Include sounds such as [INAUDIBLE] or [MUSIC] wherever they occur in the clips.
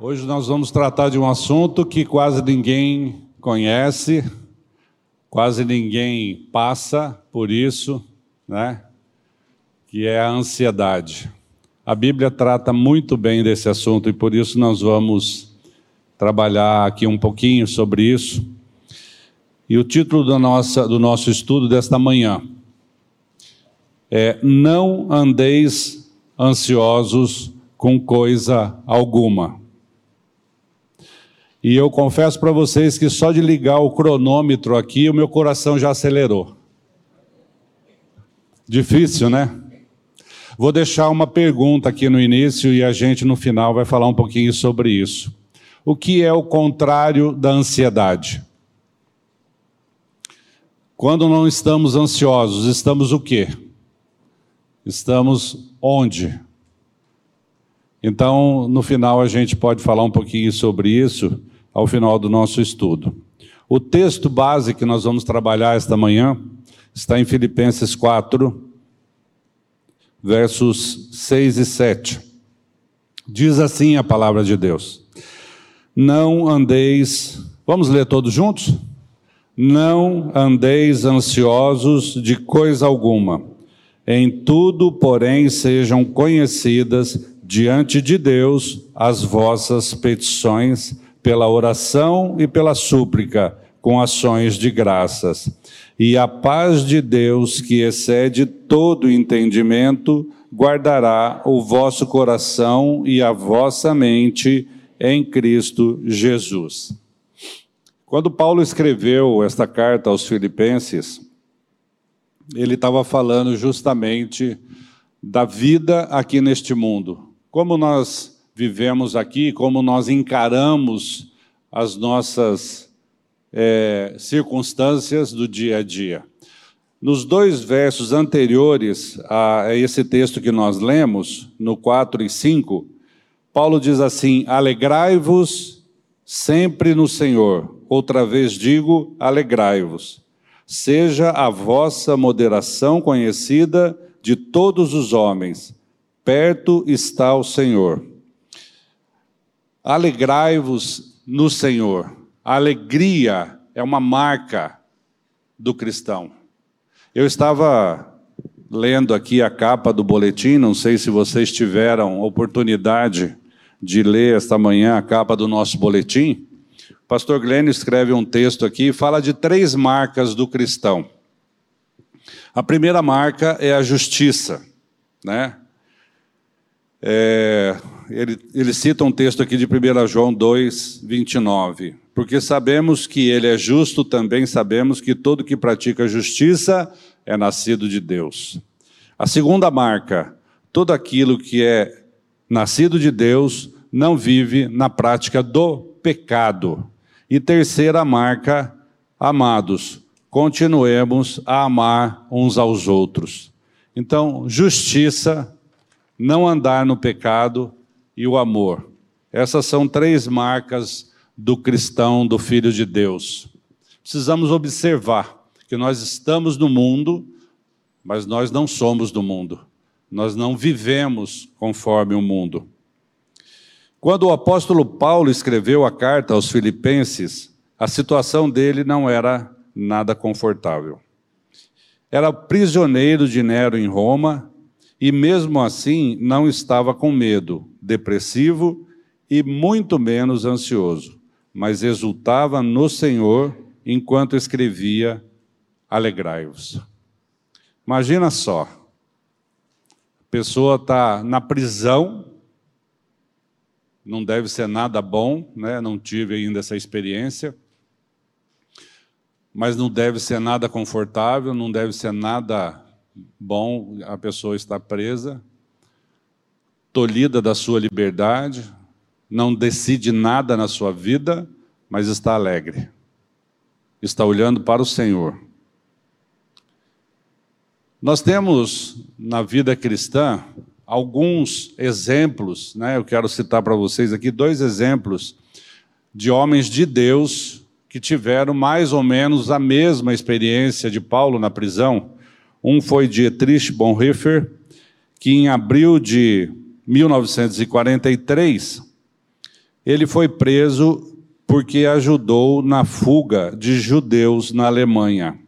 Hoje nós vamos tratar de um assunto que quase ninguém conhece, quase ninguém passa por isso, né? Que é a ansiedade. A Bíblia trata muito bem desse assunto e por isso nós vamos trabalhar aqui um pouquinho sobre isso. E o título do, nossa, do nosso estudo desta manhã é Não andeis ansiosos com coisa alguma. E eu confesso para vocês que só de ligar o cronômetro aqui, o meu coração já acelerou. Difícil, né? Vou deixar uma pergunta aqui no início e a gente no final vai falar um pouquinho sobre isso. O que é o contrário da ansiedade? Quando não estamos ansiosos, estamos o quê? Estamos onde? Então, no final a gente pode falar um pouquinho sobre isso ao final do nosso estudo. O texto base que nós vamos trabalhar esta manhã está em Filipenses 4, versos 6 e 7. Diz assim a palavra de Deus: Não andeis, vamos ler todos juntos? Não andeis ansiosos de coisa alguma, em tudo, porém, sejam conhecidas diante de Deus as vossas petições pela oração e pela súplica, com ações de graças. E a paz de Deus, que excede todo entendimento, guardará o vosso coração e a vossa mente em Cristo Jesus. Quando Paulo escreveu esta carta aos Filipenses, ele estava falando justamente da vida aqui neste mundo. Como nós vivemos aqui, como nós encaramos as nossas é, circunstâncias do dia a dia. Nos dois versos anteriores a esse texto que nós lemos, no 4 e 5, Paulo diz assim: Alegrai-vos sempre no Senhor. Outra vez digo: alegrai-vos. Seja a vossa moderação conhecida de todos os homens. Perto está o Senhor. Alegrai-vos no Senhor. A alegria é uma marca do cristão. Eu estava lendo aqui a capa do boletim, não sei se vocês tiveram oportunidade de ler esta manhã a capa do nosso boletim. O pastor Glenn escreve um texto aqui e fala de três marcas do cristão. A primeira marca é a justiça, né? É, ele, ele cita um texto aqui de 1 João 2, 29. Porque sabemos que ele é justo, também sabemos que todo que pratica justiça é nascido de Deus. A segunda marca, todo aquilo que é nascido de Deus não vive na prática do pecado. E terceira marca, amados, continuemos a amar uns aos outros. Então, justiça, não andar no pecado e o amor. Essas são três marcas do cristão, do filho de Deus. Precisamos observar que nós estamos no mundo, mas nós não somos do mundo. Nós não vivemos conforme o mundo. Quando o apóstolo Paulo escreveu a carta aos Filipenses, a situação dele não era nada confortável. Era prisioneiro de Nero em Roma e mesmo assim não estava com medo, depressivo e muito menos ansioso, mas exultava no Senhor enquanto escrevia: Alegrai-vos. Imagina só, a pessoa está na prisão, não deve ser nada bom, né? não tive ainda essa experiência, mas não deve ser nada confortável, não deve ser nada bom a pessoa está presa, tolhida da sua liberdade, não decide nada na sua vida, mas está alegre. Está olhando para o Senhor. Nós temos na vida cristã alguns exemplos, né? Eu quero citar para vocês aqui dois exemplos de homens de Deus que tiveram mais ou menos a mesma experiência de Paulo na prisão. Um foi Dietrich Bonhoeffer, que em abril de 1943, Ele foi preso porque ajudou na fuga de judeus na Alemanha.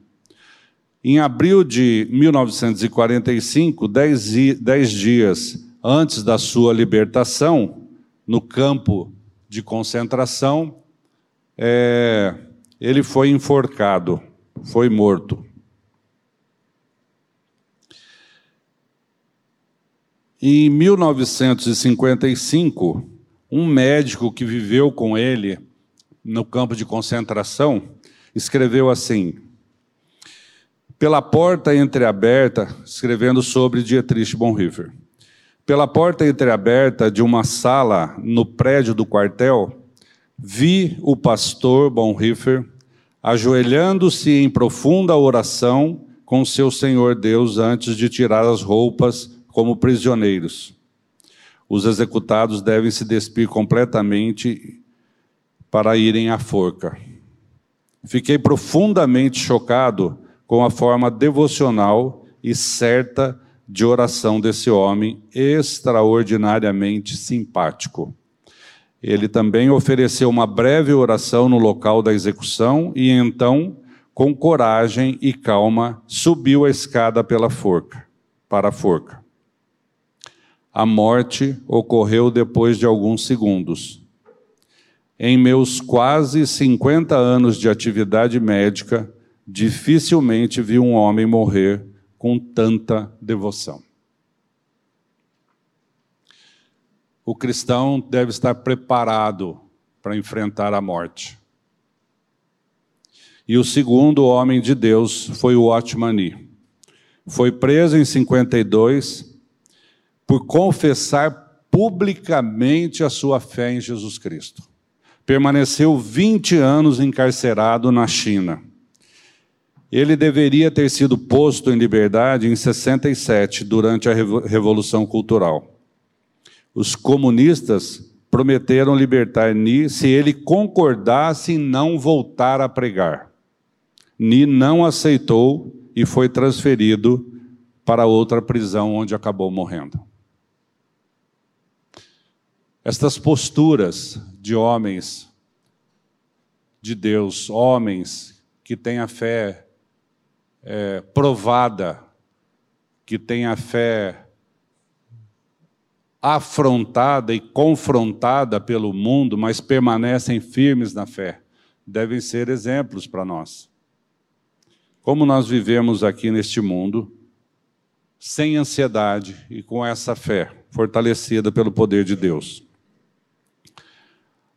Em abril de 1945, dez, dez dias antes da sua libertação, no campo de concentração, é, ele foi enforcado, foi morto. Em 1955, um médico que viveu com ele no campo de concentração escreveu assim: pela porta entreaberta, escrevendo sobre Dietrich Bonhoeffer. Pela porta entreaberta de uma sala no prédio do quartel, vi o pastor Bonhoeffer ajoelhando-se em profunda oração com seu Senhor Deus antes de tirar as roupas como prisioneiros. Os executados devem se despir completamente para irem à forca. Fiquei profundamente chocado com a forma devocional e certa de oração desse homem extraordinariamente simpático. Ele também ofereceu uma breve oração no local da execução e então, com coragem e calma, subiu a escada pela forca, para a forca. A morte ocorreu depois de alguns segundos. Em meus quase 50 anos de atividade médica, dificilmente vi um homem morrer com tanta devoção. O cristão deve estar preparado para enfrentar a morte. E o segundo homem de Deus foi o Otmani. Foi preso em 52 por confessar publicamente a sua fé em Jesus Cristo. Permaneceu 20 anos encarcerado na China ele deveria ter sido posto em liberdade em 67, durante a Revolução Cultural. Os comunistas prometeram libertar Ni se ele concordasse em não voltar a pregar. Ni não aceitou e foi transferido para outra prisão onde acabou morrendo. Estas posturas de homens de Deus, homens que têm a fé é, provada, que tem a fé afrontada e confrontada pelo mundo, mas permanecem firmes na fé, devem ser exemplos para nós. Como nós vivemos aqui neste mundo, sem ansiedade e com essa fé fortalecida pelo poder de Deus.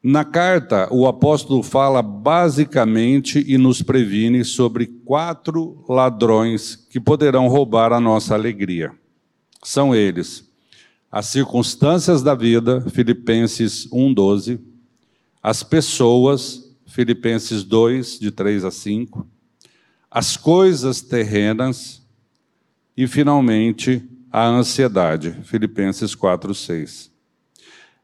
Na carta, o apóstolo fala basicamente e nos previne sobre quatro ladrões que poderão roubar a nossa alegria. São eles: as circunstâncias da vida, Filipenses 1:12, as pessoas, Filipenses 2 de 3 a 5, as coisas terrenas e finalmente a ansiedade, Filipenses 4, 6.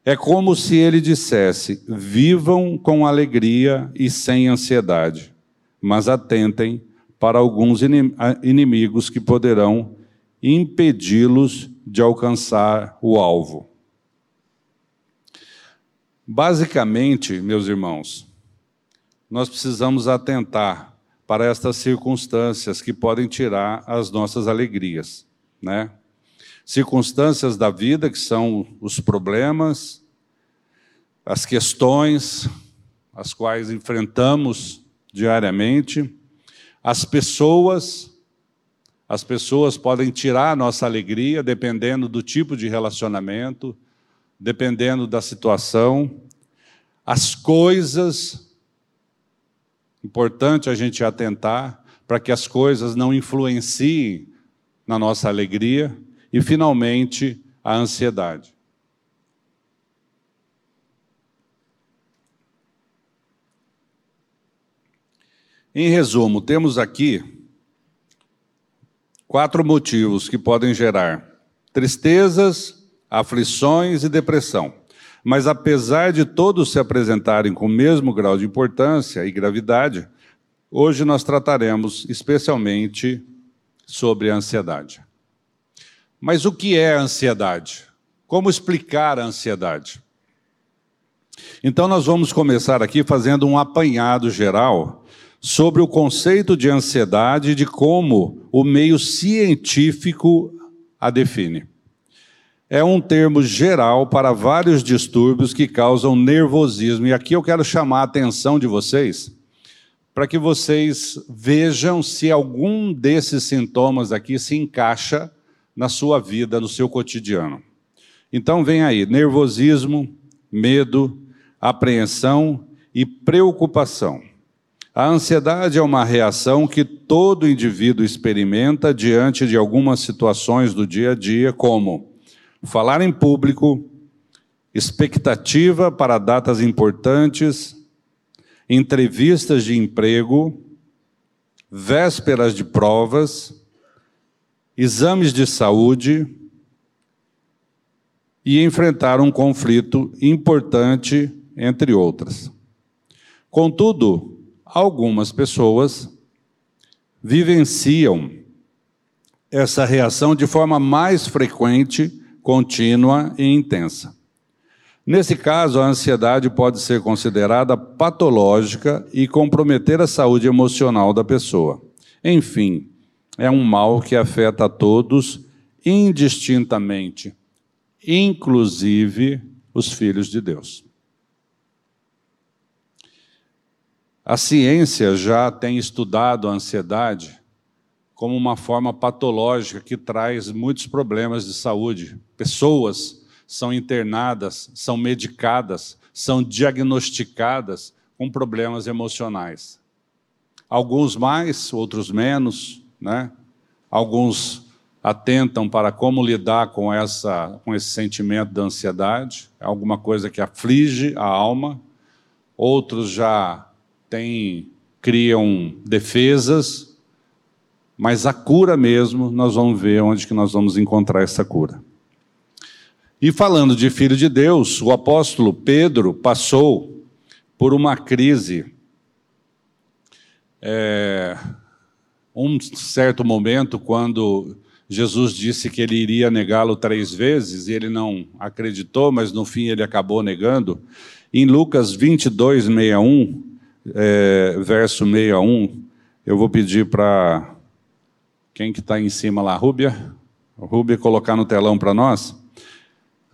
É como se ele dissesse: vivam com alegria e sem ansiedade, mas atentem para alguns inimigos que poderão impedi-los de alcançar o alvo. Basicamente, meus irmãos, nós precisamos atentar para estas circunstâncias que podem tirar as nossas alegrias, né? Circunstâncias da vida, que são os problemas, as questões, as quais enfrentamos diariamente, as pessoas, as pessoas podem tirar a nossa alegria dependendo do tipo de relacionamento, dependendo da situação, as coisas, importante a gente atentar para que as coisas não influenciem na nossa alegria, e, finalmente, a ansiedade. Em resumo, temos aqui quatro motivos que podem gerar tristezas, aflições e depressão. Mas apesar de todos se apresentarem com o mesmo grau de importância e gravidade, hoje nós trataremos especialmente sobre a ansiedade. Mas o que é a ansiedade? Como explicar a ansiedade? Então, nós vamos começar aqui fazendo um apanhado geral sobre o conceito de ansiedade e de como o meio científico a define. É um termo geral para vários distúrbios que causam nervosismo. E aqui eu quero chamar a atenção de vocês para que vocês vejam se algum desses sintomas aqui se encaixa na sua vida, no seu cotidiano. Então, vem aí: nervosismo, medo, apreensão e preocupação. A ansiedade é uma reação que todo indivíduo experimenta diante de algumas situações do dia a dia, como falar em público, expectativa para datas importantes, entrevistas de emprego, vésperas de provas, exames de saúde e enfrentar um conflito importante, entre outras. Contudo, algumas pessoas vivenciam essa reação de forma mais frequente, contínua e intensa. Nesse caso, a ansiedade pode ser considerada patológica e comprometer a saúde emocional da pessoa. Enfim, é um mal que afeta a todos indistintamente, inclusive os filhos de Deus. A ciência já tem estudado a ansiedade como uma forma patológica que traz muitos problemas de saúde. Pessoas são internadas, são medicadas, são diagnosticadas com problemas emocionais. Alguns mais, outros menos, né? Alguns atentam para como lidar com essa com esse sentimento da ansiedade, é alguma coisa que aflige a alma. Outros já têm criam defesas, mas a cura mesmo, nós vamos ver onde que nós vamos encontrar essa cura. E falando de filho de Deus, o apóstolo Pedro passou por uma crise. É, um certo momento, quando Jesus disse que ele iria negá-lo três vezes, e ele não acreditou, mas no fim ele acabou negando. Em Lucas 22, 61, é, verso 61, eu vou pedir para quem que está em cima lá, Rúbia? Rúbia colocar no telão para nós.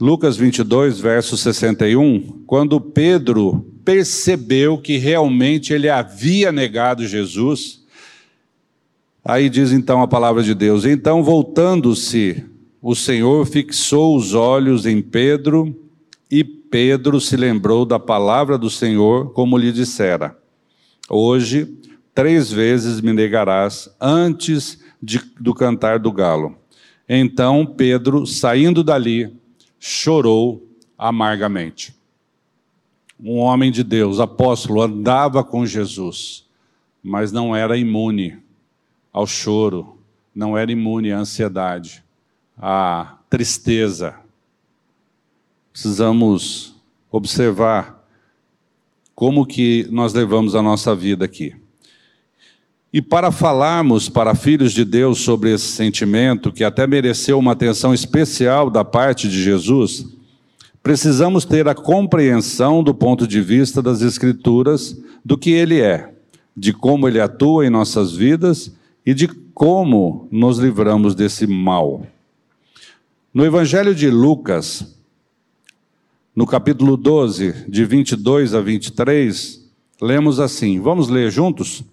Lucas 22, verso 61, quando Pedro percebeu que realmente ele havia negado Jesus, aí diz então a palavra de Deus: Então, voltando-se, o Senhor fixou os olhos em Pedro, e Pedro se lembrou da palavra do Senhor, como lhe dissera: Hoje, três vezes me negarás antes de, do cantar do galo. Então Pedro, saindo dali, chorou amargamente. Um homem de Deus, apóstolo, andava com Jesus, mas não era imune ao choro, não era imune à ansiedade, à tristeza. Precisamos observar como que nós levamos a nossa vida aqui. E para falarmos para filhos de Deus sobre esse sentimento, que até mereceu uma atenção especial da parte de Jesus, precisamos ter a compreensão do ponto de vista das Escrituras do que ele é, de como ele atua em nossas vidas e de como nos livramos desse mal. No Evangelho de Lucas, no capítulo 12, de 22 a 23, lemos assim: vamos ler juntos?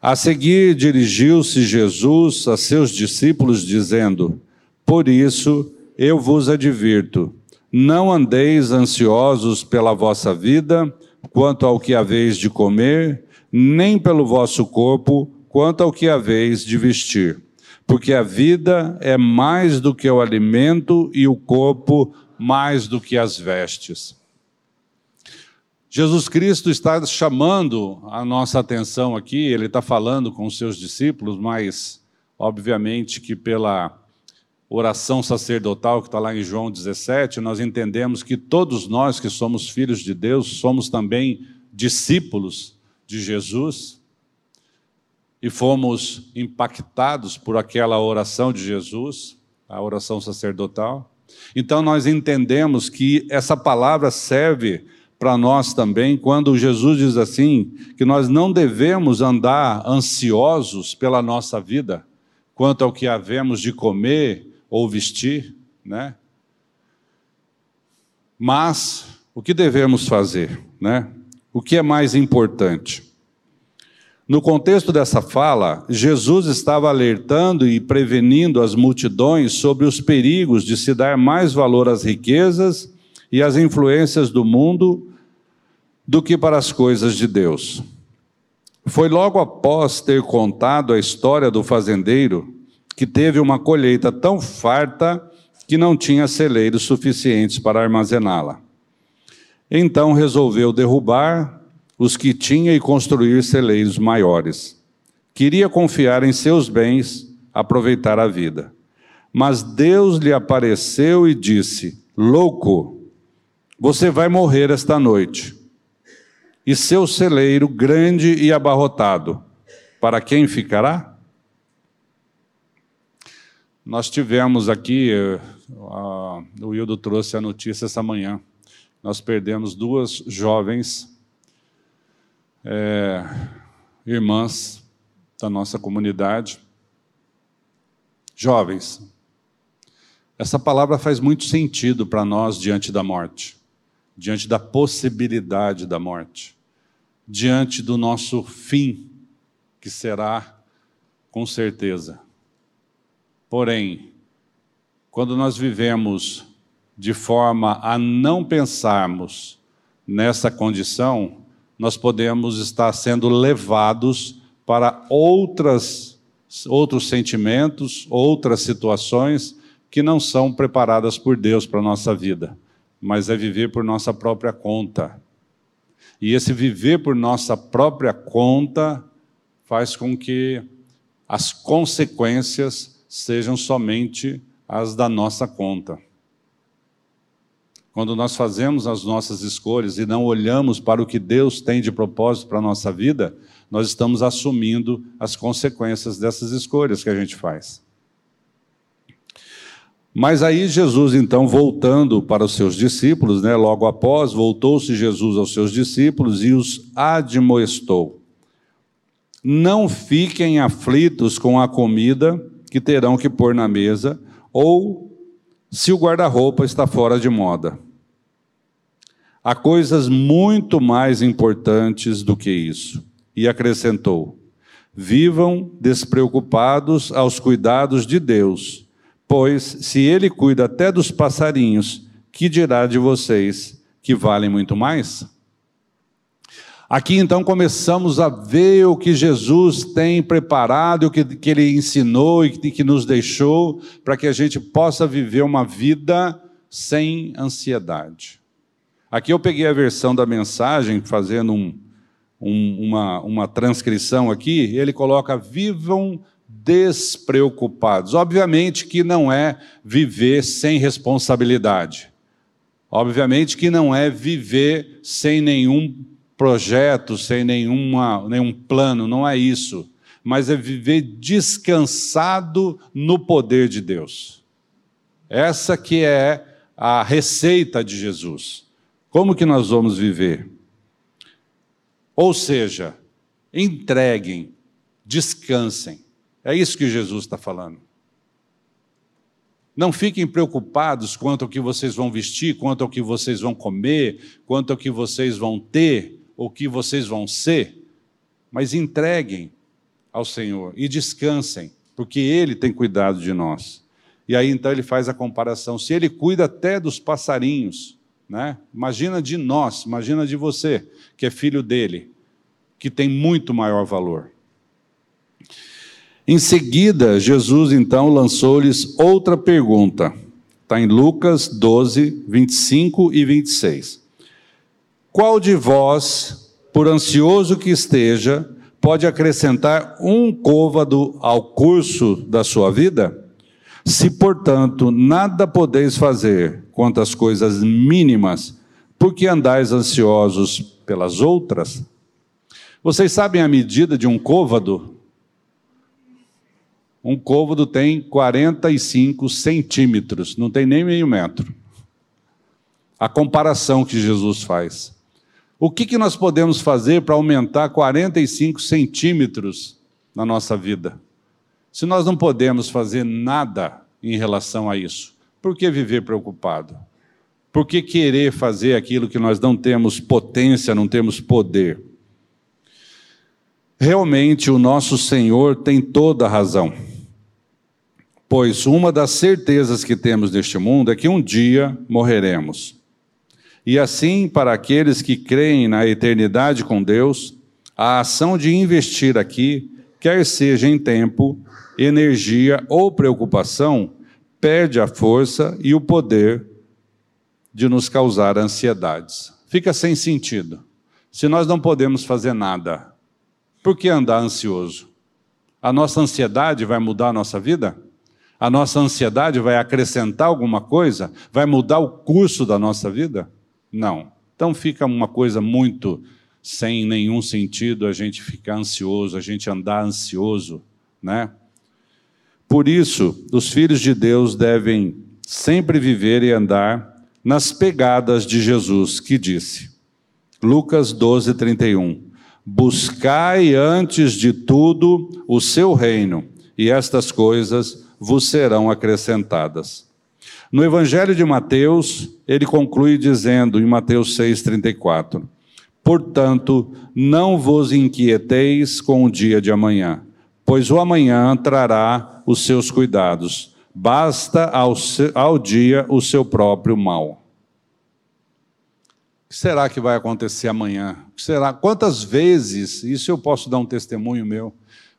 A seguir, dirigiu-se Jesus a seus discípulos, dizendo: Por isso eu vos advirto, não andeis ansiosos pela vossa vida, quanto ao que haveis de comer, nem pelo vosso corpo, quanto ao que haveis de vestir. Porque a vida é mais do que o alimento e o corpo mais do que as vestes. Jesus Cristo está chamando a nossa atenção aqui, ele está falando com os seus discípulos, mas obviamente que pela oração sacerdotal que está lá em João 17, nós entendemos que todos nós que somos filhos de Deus somos também discípulos de Jesus e fomos impactados por aquela oração de Jesus, a oração sacerdotal. Então nós entendemos que essa palavra serve para nós também, quando Jesus diz assim, que nós não devemos andar ansiosos pela nossa vida, quanto ao que havemos de comer ou vestir, né? Mas o que devemos fazer, né? O que é mais importante? No contexto dessa fala, Jesus estava alertando e prevenindo as multidões sobre os perigos de se dar mais valor às riquezas e às influências do mundo do que para as coisas de Deus. Foi logo após ter contado a história do fazendeiro que teve uma colheita tão farta que não tinha celeiros suficientes para armazená-la. Então resolveu derrubar os que tinha e construir celeiros maiores. Queria confiar em seus bens, aproveitar a vida. Mas Deus lhe apareceu e disse: Louco, você vai morrer esta noite. E seu celeiro grande e abarrotado, para quem ficará? Nós tivemos aqui, eh, o Wildo trouxe a notícia essa manhã, nós perdemos duas jovens é, irmãs da nossa comunidade, jovens. Essa palavra faz muito sentido para nós diante da morte, diante da possibilidade da morte, diante do nosso fim, que será com certeza. Porém, quando nós vivemos de forma a não pensarmos nessa condição, nós podemos estar sendo levados para outras, outros sentimentos, outras situações que não são preparadas por Deus para a nossa vida, mas é viver por nossa própria conta. E esse viver por nossa própria conta faz com que as consequências sejam somente as da nossa conta. Quando nós fazemos as nossas escolhas e não olhamos para o que Deus tem de propósito para a nossa vida, nós estamos assumindo as consequências dessas escolhas que a gente faz. Mas aí Jesus, então, voltando para os seus discípulos, né, logo após, voltou-se Jesus aos seus discípulos e os admoestou. Não fiquem aflitos com a comida que terão que pôr na mesa, ou se o guarda-roupa está fora de moda. Há coisas muito mais importantes do que isso. E acrescentou: Vivam despreocupados aos cuidados de Deus, pois se Ele cuida até dos passarinhos, que dirá de vocês que valem muito mais? Aqui então começamos a ver o que Jesus tem preparado, o que, que Ele ensinou e que, que nos deixou, para que a gente possa viver uma vida sem ansiedade. Aqui eu peguei a versão da mensagem, fazendo um, um, uma, uma transcrição aqui, ele coloca: vivam despreocupados. Obviamente que não é viver sem responsabilidade. Obviamente que não é viver sem nenhum projeto, sem nenhuma, nenhum plano, não é isso. Mas é viver descansado no poder de Deus. Essa que é a receita de Jesus. Como que nós vamos viver? Ou seja, entreguem, descansem. É isso que Jesus está falando. Não fiquem preocupados quanto ao que vocês vão vestir, quanto ao que vocês vão comer, quanto ao que vocês vão ter, ou que vocês vão ser, mas entreguem ao Senhor e descansem, porque Ele tem cuidado de nós. E aí então ele faz a comparação: se Ele cuida até dos passarinhos, né? Imagina de nós, imagina de você, que é filho dele, que tem muito maior valor. Em seguida, Jesus então lançou-lhes outra pergunta. Está em Lucas 12, 25 e 26. Qual de vós, por ansioso que esteja, pode acrescentar um côvado ao curso da sua vida? Se, portanto, nada podeis fazer quanto às coisas mínimas, por que andais ansiosos pelas outras? Vocês sabem a medida de um côvado? Um côvado tem 45 centímetros, não tem nem meio metro. A comparação que Jesus faz. O que, que nós podemos fazer para aumentar 45 centímetros na nossa vida? Se nós não podemos fazer nada em relação a isso, por que viver preocupado? Por que querer fazer aquilo que nós não temos potência, não temos poder? Realmente o nosso Senhor tem toda a razão. Pois uma das certezas que temos neste mundo é que um dia morreremos. E assim, para aqueles que creem na eternidade com Deus, a ação de investir aqui, quer seja em tempo, energia ou preocupação, perde a força e o poder de nos causar ansiedades. Fica sem sentido. Se nós não podemos fazer nada, por que andar ansioso? A nossa ansiedade vai mudar a nossa vida? A nossa ansiedade vai acrescentar alguma coisa? Vai mudar o curso da nossa vida? Não. Então fica uma coisa muito sem nenhum sentido a gente ficar ansioso, a gente andar ansioso, né? Por isso, os filhos de Deus devem sempre viver e andar nas pegadas de Jesus, que disse, Lucas 12, 31, Buscai antes de tudo o seu reino, e estas coisas vos serão acrescentadas. No Evangelho de Mateus, ele conclui dizendo, em Mateus 6,34, Portanto, não vos inquieteis com o dia de amanhã, pois o amanhã trará os seus cuidados basta ao, ao dia o seu próprio mal. O que será que vai acontecer amanhã? Será? Quantas vezes, isso eu posso dar um testemunho meu,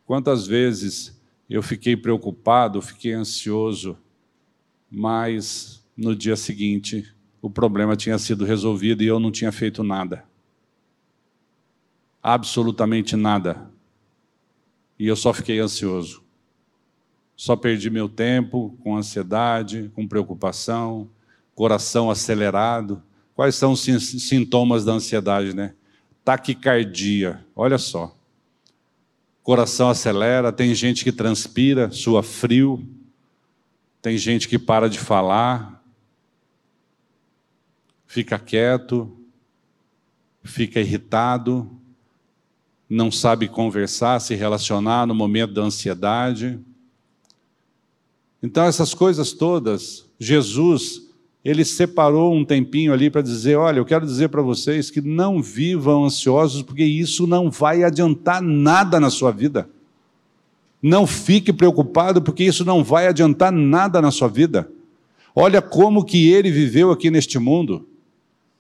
quantas vezes eu fiquei preocupado, fiquei ansioso, mas no dia seguinte o problema tinha sido resolvido e eu não tinha feito nada. Absolutamente nada. E eu só fiquei ansioso. Só perdi meu tempo com ansiedade, com preocupação, coração acelerado. Quais são os sintomas da ansiedade, né? Taquicardia, olha só. Coração acelera, tem gente que transpira, sua frio, tem gente que para de falar, fica quieto, fica irritado, não sabe conversar, se relacionar no momento da ansiedade. Então, essas coisas todas, Jesus, ele separou um tempinho ali para dizer: olha, eu quero dizer para vocês que não vivam ansiosos, porque isso não vai adiantar nada na sua vida. Não fique preocupado, porque isso não vai adiantar nada na sua vida. Olha como que ele viveu aqui neste mundo.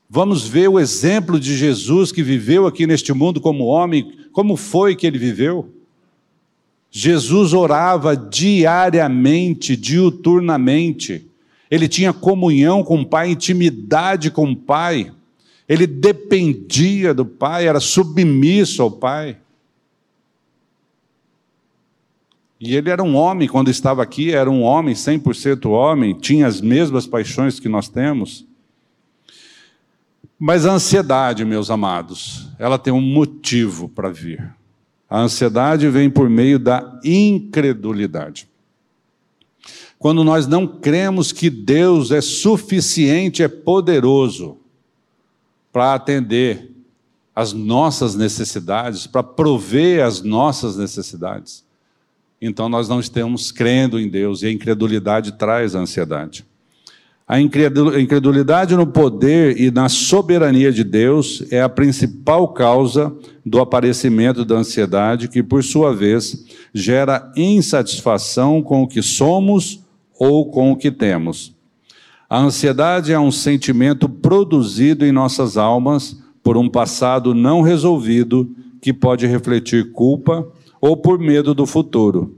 Vamos ver o exemplo de Jesus que viveu aqui neste mundo como homem, como foi que ele viveu. Jesus orava diariamente, diuturnamente. Ele tinha comunhão com o Pai, intimidade com o Pai. Ele dependia do Pai, era submisso ao Pai. E ele era um homem, quando estava aqui, era um homem, 100% homem, tinha as mesmas paixões que nós temos. Mas a ansiedade, meus amados, ela tem um motivo para vir. A ansiedade vem por meio da incredulidade. Quando nós não cremos que Deus é suficiente, é poderoso para atender as nossas necessidades, para prover as nossas necessidades, então nós não estamos crendo em Deus e a incredulidade traz a ansiedade. A incredulidade no poder e na soberania de Deus é a principal causa do aparecimento da ansiedade, que, por sua vez, gera insatisfação com o que somos ou com o que temos. A ansiedade é um sentimento produzido em nossas almas por um passado não resolvido que pode refletir culpa ou por medo do futuro.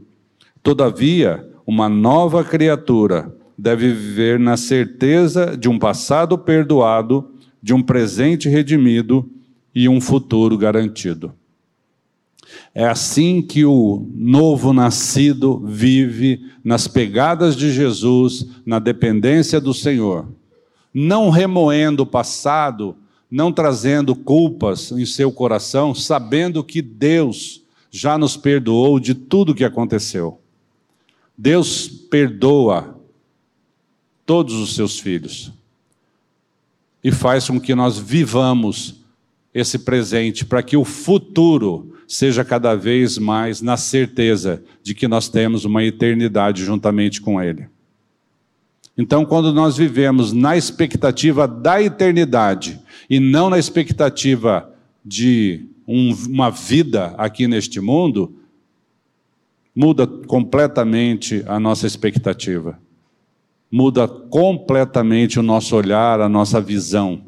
Todavia, uma nova criatura, deve viver na certeza de um passado perdoado, de um presente redimido e um futuro garantido. É assim que o novo nascido vive nas pegadas de Jesus, na dependência do Senhor, não remoendo o passado, não trazendo culpas em seu coração, sabendo que Deus já nos perdoou de tudo que aconteceu. Deus perdoa todos os seus filhos. E faz com que nós vivamos esse presente para que o futuro seja cada vez mais na certeza de que nós temos uma eternidade juntamente com Ele. Então, quando nós vivemos na expectativa da eternidade e não na expectativa de um, uma vida aqui neste mundo, muda completamente a nossa expectativa, muda completamente o nosso olhar, a nossa visão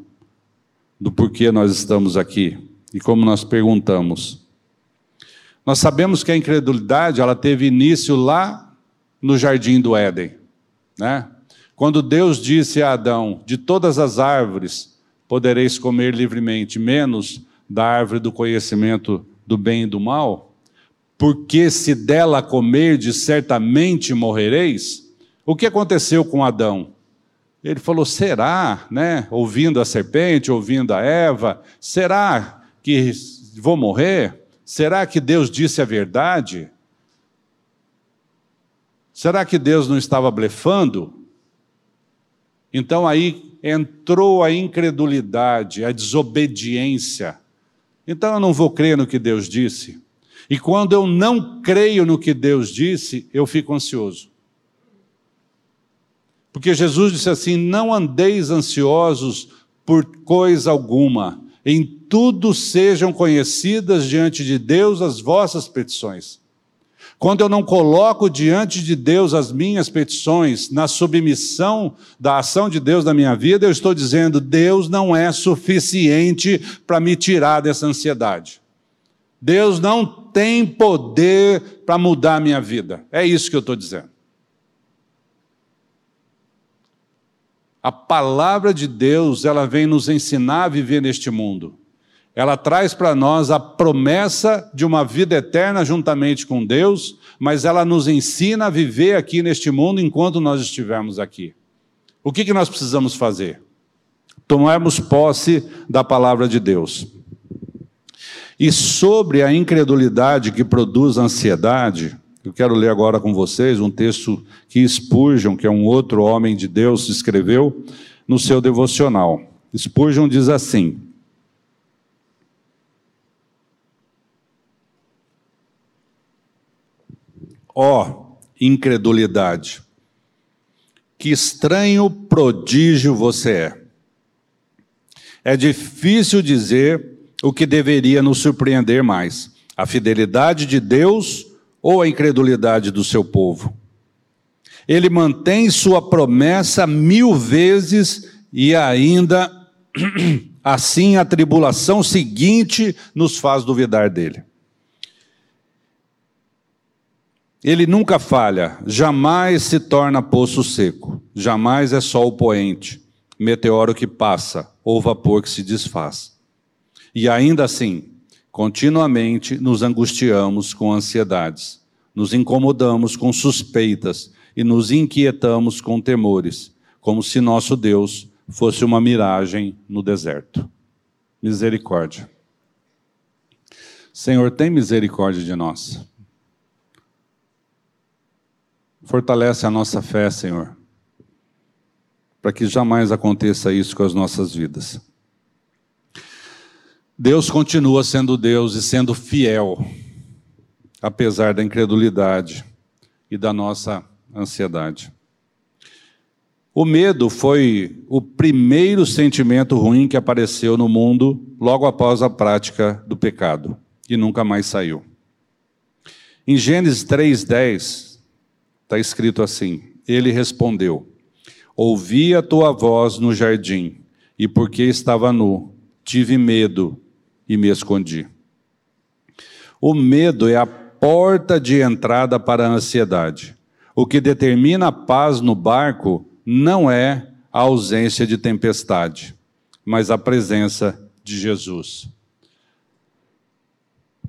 do porquê nós estamos aqui e como nós perguntamos. Nós sabemos que a incredulidade ela teve início lá no jardim do Éden, né? Quando Deus disse a Adão: "De todas as árvores podereis comer livremente, menos da árvore do conhecimento do bem e do mal, porque se dela comerdes certamente morrereis". O que aconteceu com Adão? Ele falou: será, né? Ouvindo a serpente, ouvindo a Eva, será que vou morrer? Será que Deus disse a verdade? Será que Deus não estava blefando? Então aí entrou a incredulidade, a desobediência. Então eu não vou crer no que Deus disse. E quando eu não creio no que Deus disse, eu fico ansioso. Porque Jesus disse assim: Não andeis ansiosos por coisa alguma, em tudo sejam conhecidas diante de Deus as vossas petições. Quando eu não coloco diante de Deus as minhas petições, na submissão da ação de Deus na minha vida, eu estou dizendo: Deus não é suficiente para me tirar dessa ansiedade. Deus não tem poder para mudar a minha vida. É isso que eu estou dizendo. A palavra de Deus, ela vem nos ensinar a viver neste mundo. Ela traz para nós a promessa de uma vida eterna juntamente com Deus, mas ela nos ensina a viver aqui neste mundo enquanto nós estivermos aqui. O que, que nós precisamos fazer? Tomarmos posse da palavra de Deus. E sobre a incredulidade que produz ansiedade, eu quero ler agora com vocês um texto que Spurgeon, que é um outro homem de Deus, escreveu no seu devocional. Spurgeon diz assim: Ó oh, incredulidade, que estranho prodígio você é. É difícil dizer o que deveria nos surpreender mais: a fidelidade de Deus ou a incredulidade do seu povo. Ele mantém sua promessa mil vezes e ainda [CLEARS THROAT] assim a tribulação seguinte nos faz duvidar dele. Ele nunca falha, jamais se torna poço seco, jamais é sol poente, meteoro que passa ou vapor que se desfaz. E ainda assim, Continuamente nos angustiamos com ansiedades, nos incomodamos com suspeitas e nos inquietamos com temores, como se nosso Deus fosse uma miragem no deserto. Misericórdia. Senhor, tem misericórdia de nós. Fortalece a nossa fé, Senhor, para que jamais aconteça isso com as nossas vidas. Deus continua sendo Deus e sendo fiel, apesar da incredulidade e da nossa ansiedade. O medo foi o primeiro sentimento ruim que apareceu no mundo logo após a prática do pecado e nunca mais saiu. Em Gênesis 3:10 está escrito assim: Ele respondeu: Ouvi a tua voz no jardim, e porque estava nu, tive medo e me escondi. O medo é a porta de entrada para a ansiedade. O que determina a paz no barco não é a ausência de tempestade, mas a presença de Jesus.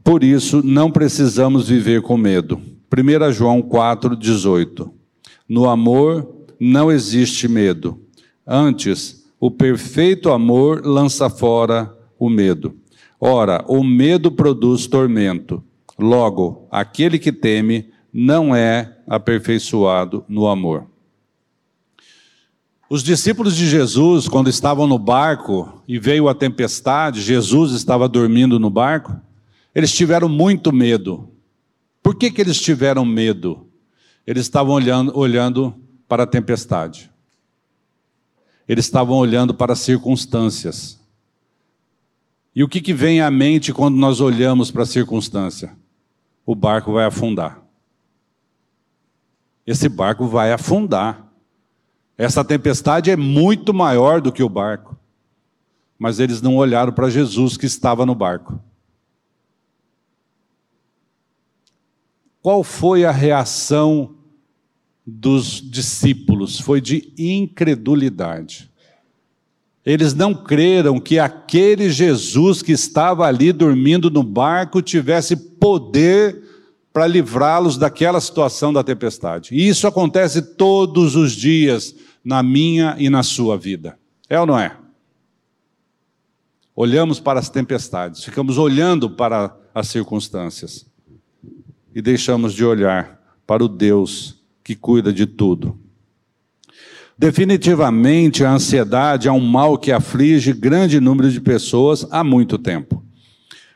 Por isso, não precisamos viver com medo. 1 João 4,18. No amor não existe medo. Antes, o perfeito amor lança fora o medo Ora, o medo produz tormento. Logo, aquele que teme não é aperfeiçoado no amor. Os discípulos de Jesus, quando estavam no barco e veio a tempestade, Jesus estava dormindo no barco, eles tiveram muito medo. Por que, que eles tiveram medo? Eles estavam olhando, olhando para a tempestade. Eles estavam olhando para as circunstâncias. E o que, que vem à mente quando nós olhamos para a circunstância? O barco vai afundar. Esse barco vai afundar. Essa tempestade é muito maior do que o barco. Mas eles não olharam para Jesus que estava no barco. Qual foi a reação dos discípulos? Foi de incredulidade. Eles não creram que aquele Jesus que estava ali dormindo no barco tivesse poder para livrá-los daquela situação da tempestade. E isso acontece todos os dias na minha e na sua vida. É ou não é? Olhamos para as tempestades, ficamos olhando para as circunstâncias e deixamos de olhar para o Deus que cuida de tudo. Definitivamente, a ansiedade é um mal que aflige grande número de pessoas há muito tempo.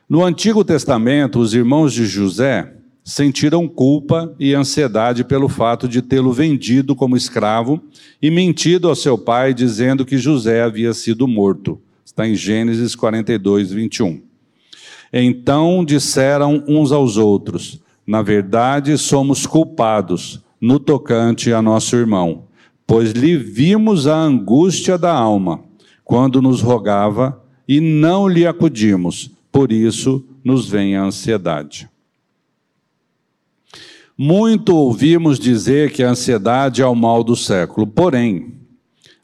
No Antigo Testamento, os irmãos de José sentiram culpa e ansiedade pelo fato de tê-lo vendido como escravo e mentido ao seu pai, dizendo que José havia sido morto. Está em Gênesis 42, 21. Então disseram uns aos outros: Na verdade, somos culpados no tocante a nosso irmão, pois lhe vimos a angústia da alma quando nos rogava e não lhe acudimos, por isso nos vem a ansiedade. Muito ouvimos dizer que a ansiedade é o mal do século, porém,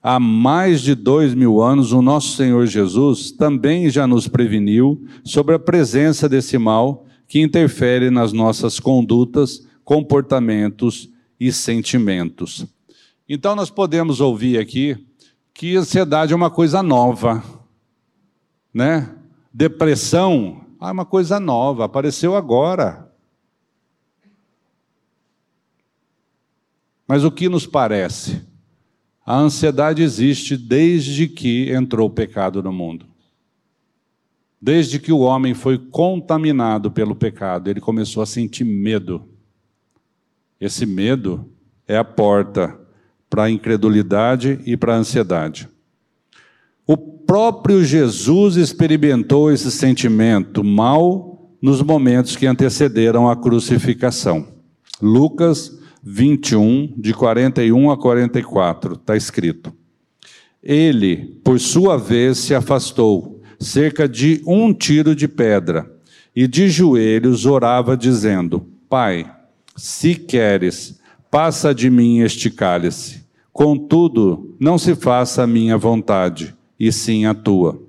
há mais de dois mil anos, o nosso Senhor Jesus também já nos preveniu sobre a presença desse mal que interfere nas nossas condutas, comportamentos e sentimentos. Então, nós podemos ouvir aqui que ansiedade é uma coisa nova, né? Depressão é uma coisa nova, apareceu agora. Mas o que nos parece? A ansiedade existe desde que entrou o pecado no mundo. Desde que o homem foi contaminado pelo pecado, ele começou a sentir medo. Esse medo é a porta para a incredulidade e para a ansiedade. O próprio Jesus experimentou esse sentimento mal nos momentos que antecederam a crucificação. Lucas 21, de 41 a 44, está escrito. Ele, por sua vez, se afastou, cerca de um tiro de pedra, e de joelhos orava, dizendo: Pai, se queres, passa de mim este cálice. Contudo, não se faça a minha vontade, e sim a tua.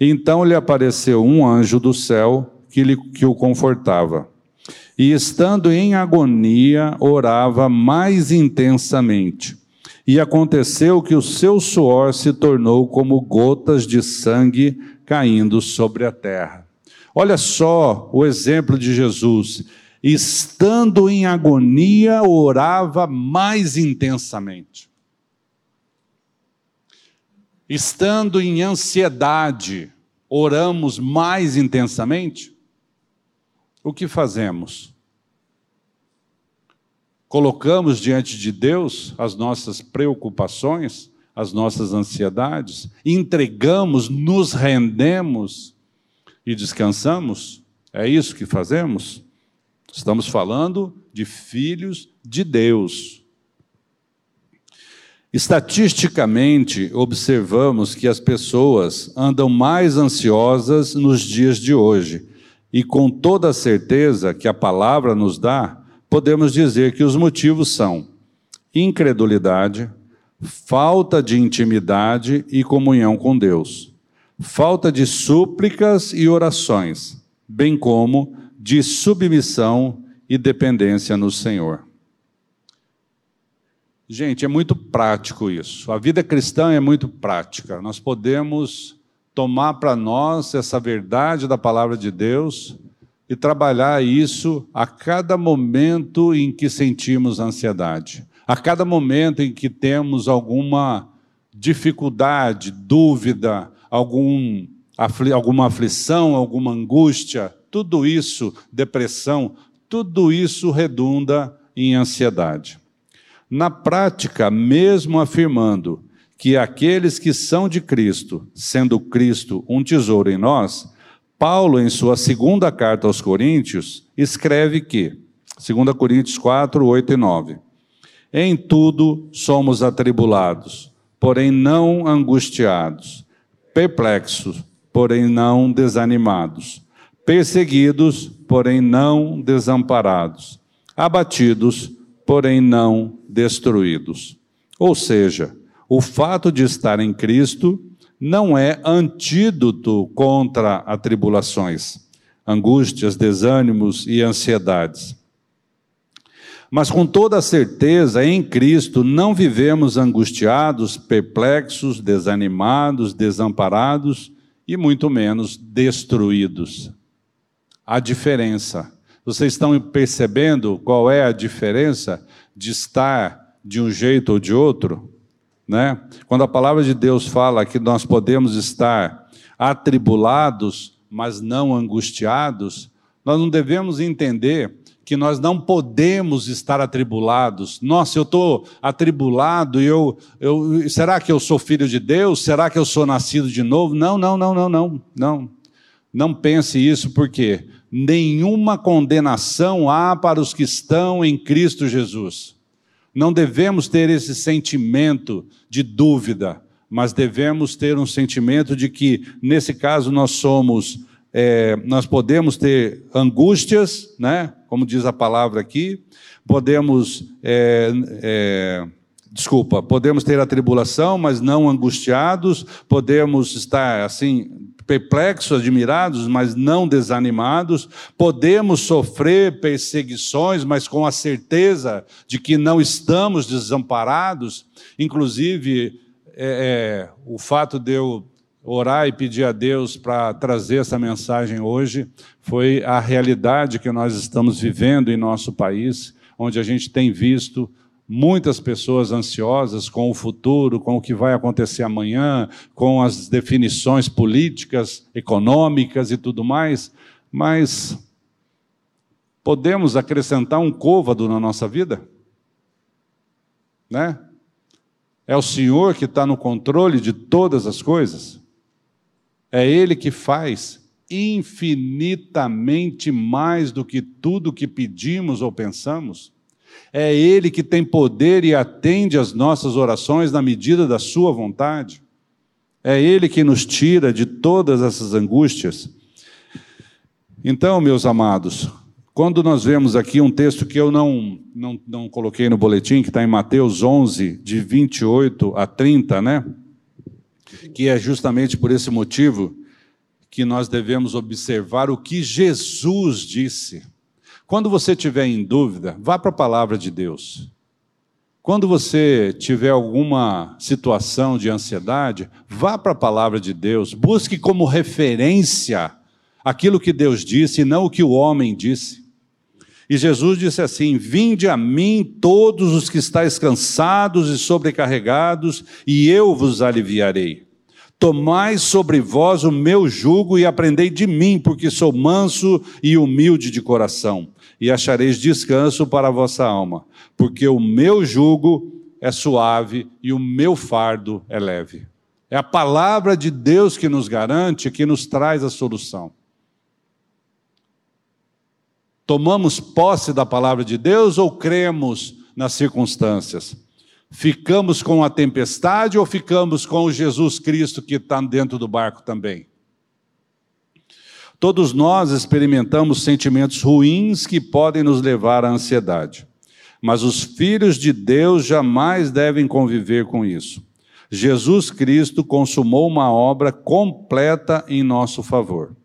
Então lhe apareceu um anjo do céu que, lhe, que o confortava e, estando em agonia, orava mais intensamente. E aconteceu que o seu suor se tornou como gotas de sangue caindo sobre a terra. Olha só o exemplo de Jesus. Estando em agonia, orava mais intensamente. Estando em ansiedade, oramos mais intensamente? o que fazemos? Colocamos diante de Deus as nossas preocupações, as nossas ansiedades, entregamos, nos rendemos e descansamos? É isso que fazemos? Estamos falando de filhos de Deus. Estatisticamente, observamos que as pessoas andam mais ansiosas nos dias de hoje e com toda a certeza que a palavra nos dá, podemos dizer que os motivos são incredulidade, falta de intimidade e comunhão com Deus, falta de súplicas e orações, bem como de submissão e dependência no Senhor. Gente, é muito prático isso. A vida cristã é muito prática. Nós podemos tomar para nós essa verdade da palavra de Deus e trabalhar isso a cada momento em que sentimos ansiedade, a cada momento em que temos alguma dificuldade, dúvida, algum, alguma aflição, alguma angústia, tudo isso, depressão, tudo isso redunda em ansiedade. Na prática, mesmo afirmando que aqueles que são de Cristo, sendo Cristo um tesouro em nós, Paulo, em sua segunda carta aos Coríntios, escreve que, 2 Coríntios 4, 8 e 9, em tudo somos atribulados, porém não angustiados, perplexos, porém não desanimados, perseguidos, porém não desamparados, abatidos, porém não destruídos. Ou seja, o fato de estar em Cristo não é antídoto contra atribulações, angústias, desânimos e ansiedades. Mas com toda certeza, em Cristo não vivemos angustiados, perplexos, desanimados, desamparados e muito menos destruídos. A diferença. Vocês estão percebendo qual é a diferença de estar de um jeito ou de outro? Né? Quando a palavra de Deus fala que nós podemos estar atribulados, mas não angustiados, nós não devemos entender que nós não podemos estar atribulados. Nossa, eu estou atribulado eu, eu, será que eu sou filho de Deus? Será que eu sou nascido de novo? Não, não, não, não, não, não. Não pense isso, porque nenhuma condenação há para os que estão em Cristo Jesus. Não devemos ter esse sentimento de dúvida, mas devemos ter um sentimento de que, nesse caso, nós somos, é, nós podemos ter angústias, né? como diz a palavra aqui, podemos, é, é, desculpa, podemos ter a tribulação, mas não angustiados, podemos estar assim perplexos, admirados, mas não desanimados. Podemos sofrer perseguições, mas com a certeza de que não estamos desamparados. Inclusive, é, é, o fato de eu orar e pedir a Deus para trazer essa mensagem hoje foi a realidade que nós estamos vivendo em nosso país, onde a gente tem visto muitas pessoas ansiosas com o futuro, com o que vai acontecer amanhã, com as definições políticas, econômicas e tudo mais, mas podemos acrescentar um côvado na nossa vida? Né? É o Senhor que está no controle de todas as coisas. É Ele que faz infinitamente mais do que tudo que pedimos ou pensamos. É Ele que tem poder e atende às nossas orações na medida da Sua vontade. É Ele que nos tira de todas essas angústias. Então, meus amados, quando nós vemos aqui um texto que eu não, não, não coloquei no boletim, que está em Mateus 11, de 28 a 30, né? Que é justamente por esse motivo que nós devemos observar o que Jesus disse. Quando você tiver em dúvida, vá para a palavra de Deus. Quando você tiver alguma situação de ansiedade, vá para a palavra de Deus. Busque como referência aquilo que Deus disse e não o que o homem disse. E Jesus disse assim: Vinde a mim todos os que estáis cansados e sobrecarregados, e eu vos aliviarei. Tomai sobre vós o meu jugo e aprendei de mim, porque sou manso e humilde de coração e achareis descanso para a vossa alma, porque o meu jugo é suave e o meu fardo é leve. É a palavra de Deus que nos garante, que nos traz a solução. Tomamos posse da palavra de Deus ou cremos nas circunstâncias? Ficamos com a tempestade ou ficamos com o Jesus Cristo que está dentro do barco também? Todos nós experimentamos sentimentos ruins que podem nos levar à ansiedade. Mas os filhos de Deus jamais devem conviver com isso. Jesus Cristo consumou uma obra completa em nosso favor.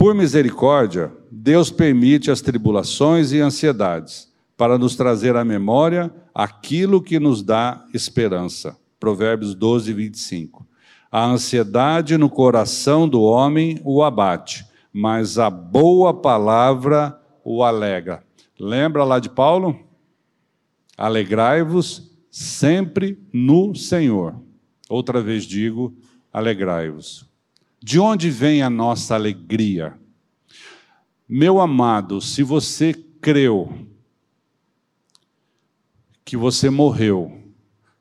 Por misericórdia, Deus permite as tribulações e ansiedades para nos trazer à memória aquilo que nos dá esperança. Provérbios 12, 25. A ansiedade no coração do homem o abate, mas a boa palavra o alegra. Lembra lá de Paulo? Alegrai-vos sempre no Senhor. Outra vez digo, alegrai-vos. De onde vem a nossa alegria? Meu amado, se você creu que você morreu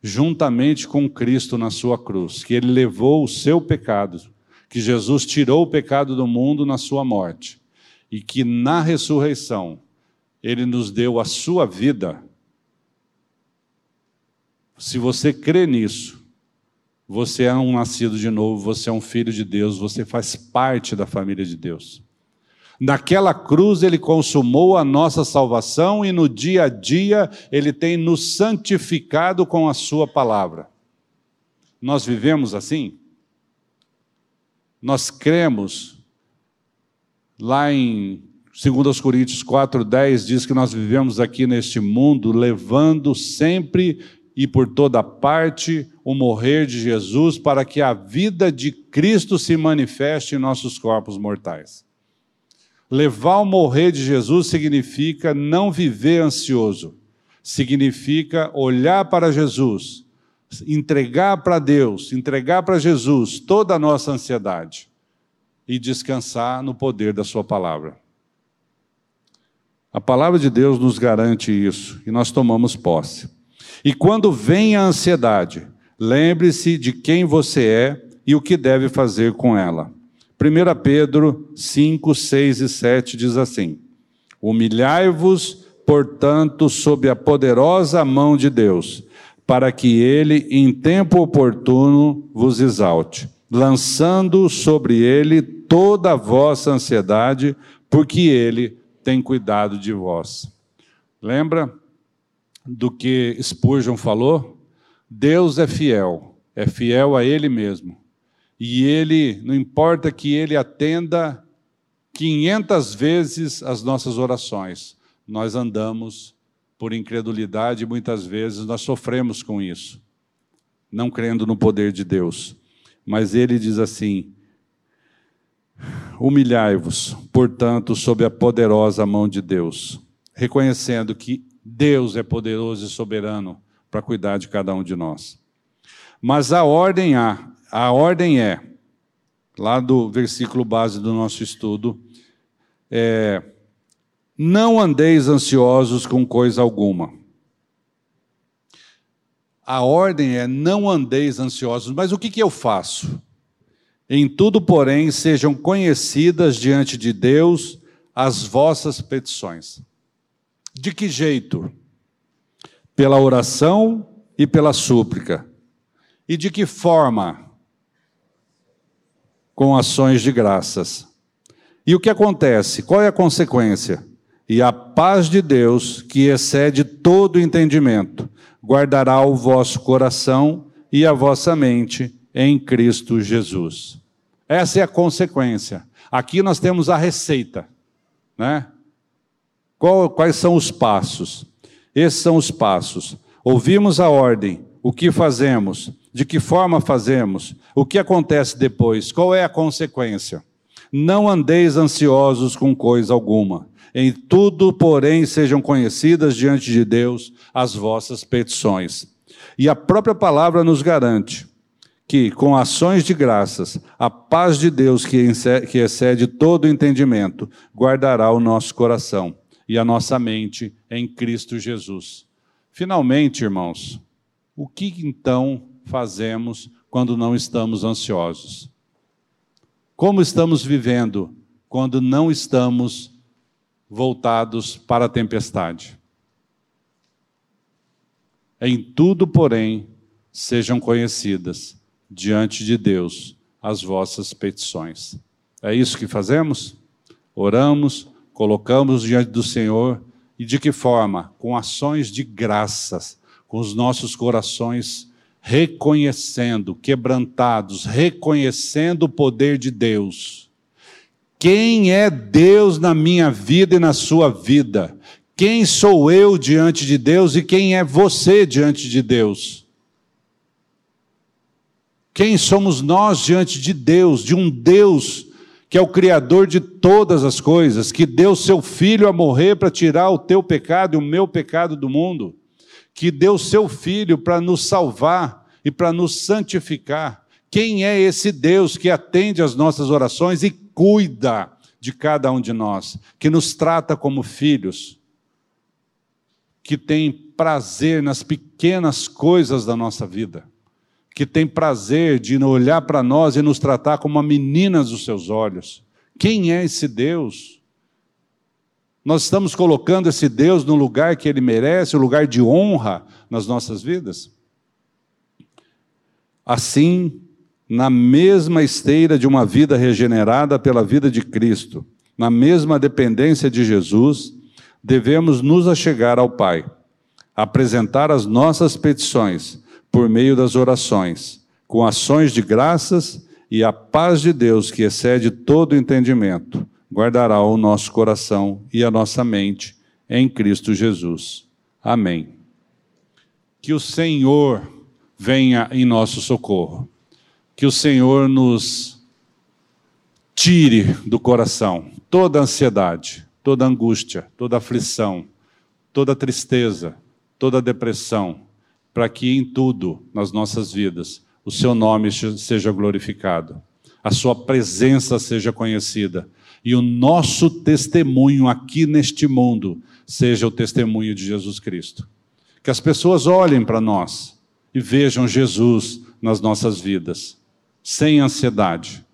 juntamente com Cristo na sua cruz, que ele levou o seu pecado, que Jesus tirou o pecado do mundo na sua morte, e que na ressurreição ele nos deu a sua vida. Se você crê nisso, você é um nascido de novo, você é um filho de Deus, você faz parte da família de Deus. Naquela cruz ele consumou a nossa salvação e no dia a dia ele tem nos santificado com a sua palavra. Nós vivemos assim? Nós cremos lá em 2 Coríntios 4:10 diz que nós vivemos aqui neste mundo levando sempre e por toda parte o morrer de Jesus para que a vida de Cristo se manifeste em nossos corpos mortais. Levar o morrer de Jesus significa não viver ansioso, significa olhar para Jesus, entregar para Deus, entregar para Jesus toda a nossa ansiedade e descansar no poder da Sua palavra. A palavra de Deus nos garante isso e nós tomamos posse. E quando vem a ansiedade, lembre-se de quem você é e o que deve fazer com ela. 1 Pedro 5, 6 e 7 diz assim: Humilhai-vos, portanto, sob a poderosa mão de Deus, para que ele, em tempo oportuno, vos exalte, lançando sobre ele toda a vossa ansiedade, porque ele tem cuidado de vós. Lembra do que Spurgeon falou? Deus é fiel, é fiel a ele mesmo e ele, não importa que ele atenda 500 vezes as nossas orações, nós andamos por incredulidade e muitas vezes nós sofremos com isso, não crendo no poder de Deus. Mas ele diz assim: Humilhai-vos, portanto, sob a poderosa mão de Deus, reconhecendo que Deus é poderoso e soberano para cuidar de cada um de nós. Mas a ordem há, a ordem é, lá do versículo base do nosso estudo, é, não andeis ansiosos com coisa alguma. A ordem é não andeis ansiosos, mas o que, que eu faço? Em tudo, porém, sejam conhecidas diante de Deus as vossas petições. De que jeito? Pela oração e pela súplica. E de que forma? com ações de graças. E o que acontece? Qual é a consequência? E a paz de Deus, que excede todo entendimento, guardará o vosso coração e a vossa mente em Cristo Jesus. Essa é a consequência. Aqui nós temos a receita, né? Qual, quais são os passos? Esses são os passos. Ouvimos a ordem, o que fazemos? De que forma fazemos? O que acontece depois? Qual é a consequência? Não andeis ansiosos com coisa alguma. Em tudo, porém, sejam conhecidas diante de Deus as vossas petições. E a própria palavra nos garante que, com ações de graças, a paz de Deus, que excede todo entendimento, guardará o nosso coração e a nossa mente em Cristo Jesus. Finalmente, irmãos, o que então fazemos quando não estamos ansiosos? Como estamos vivendo quando não estamos voltados para a tempestade? Em tudo, porém, sejam conhecidas diante de Deus as vossas petições. É isso que fazemos? Oramos, colocamos diante do Senhor e de que forma? Com ações de graças, com os nossos corações reconhecendo, quebrantados, reconhecendo o poder de Deus. Quem é Deus na minha vida e na sua vida? Quem sou eu diante de Deus e quem é você diante de Deus? Quem somos nós diante de Deus, de um Deus que é o Criador de todas as coisas, que deu seu Filho a morrer para tirar o teu pecado e o meu pecado do mundo? que deu seu filho para nos salvar e para nos santificar. Quem é esse Deus que atende às nossas orações e cuida de cada um de nós, que nos trata como filhos, que tem prazer nas pequenas coisas da nossa vida, que tem prazer de olhar para nós e nos tratar como a menina dos seus olhos. Quem é esse Deus? Nós estamos colocando esse Deus no lugar que ele merece, o lugar de honra nas nossas vidas? Assim, na mesma esteira de uma vida regenerada pela vida de Cristo, na mesma dependência de Jesus, devemos nos achegar ao Pai, apresentar as nossas petições por meio das orações, com ações de graças e a paz de Deus, que excede todo entendimento, guardará o nosso coração e a nossa mente em Cristo Jesus. Amém. Que o Senhor venha em nosso socorro. Que o Senhor nos tire do coração toda ansiedade, toda angústia, toda aflição, toda tristeza, toda depressão, para que em tudo nas nossas vidas o seu nome seja glorificado, a sua presença seja conhecida e o nosso testemunho aqui neste mundo seja o testemunho de Jesus Cristo. Que as pessoas olhem para nós e vejam Jesus nas nossas vidas, sem ansiedade,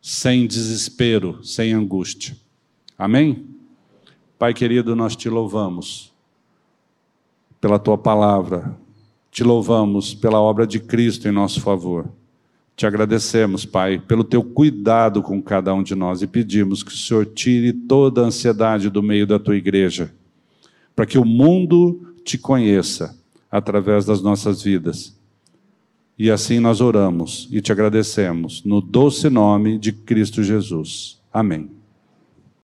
sem desespero, sem angústia. Amém? Pai querido, nós te louvamos pela tua palavra, te louvamos pela obra de Cristo em nosso favor. Te agradecemos, Pai, pelo teu cuidado com cada um de nós e pedimos que o Senhor tire toda a ansiedade do meio da tua igreja, para que o mundo te conheça através das nossas vidas. E assim nós oramos e te agradecemos, no doce nome de Cristo Jesus. Amém.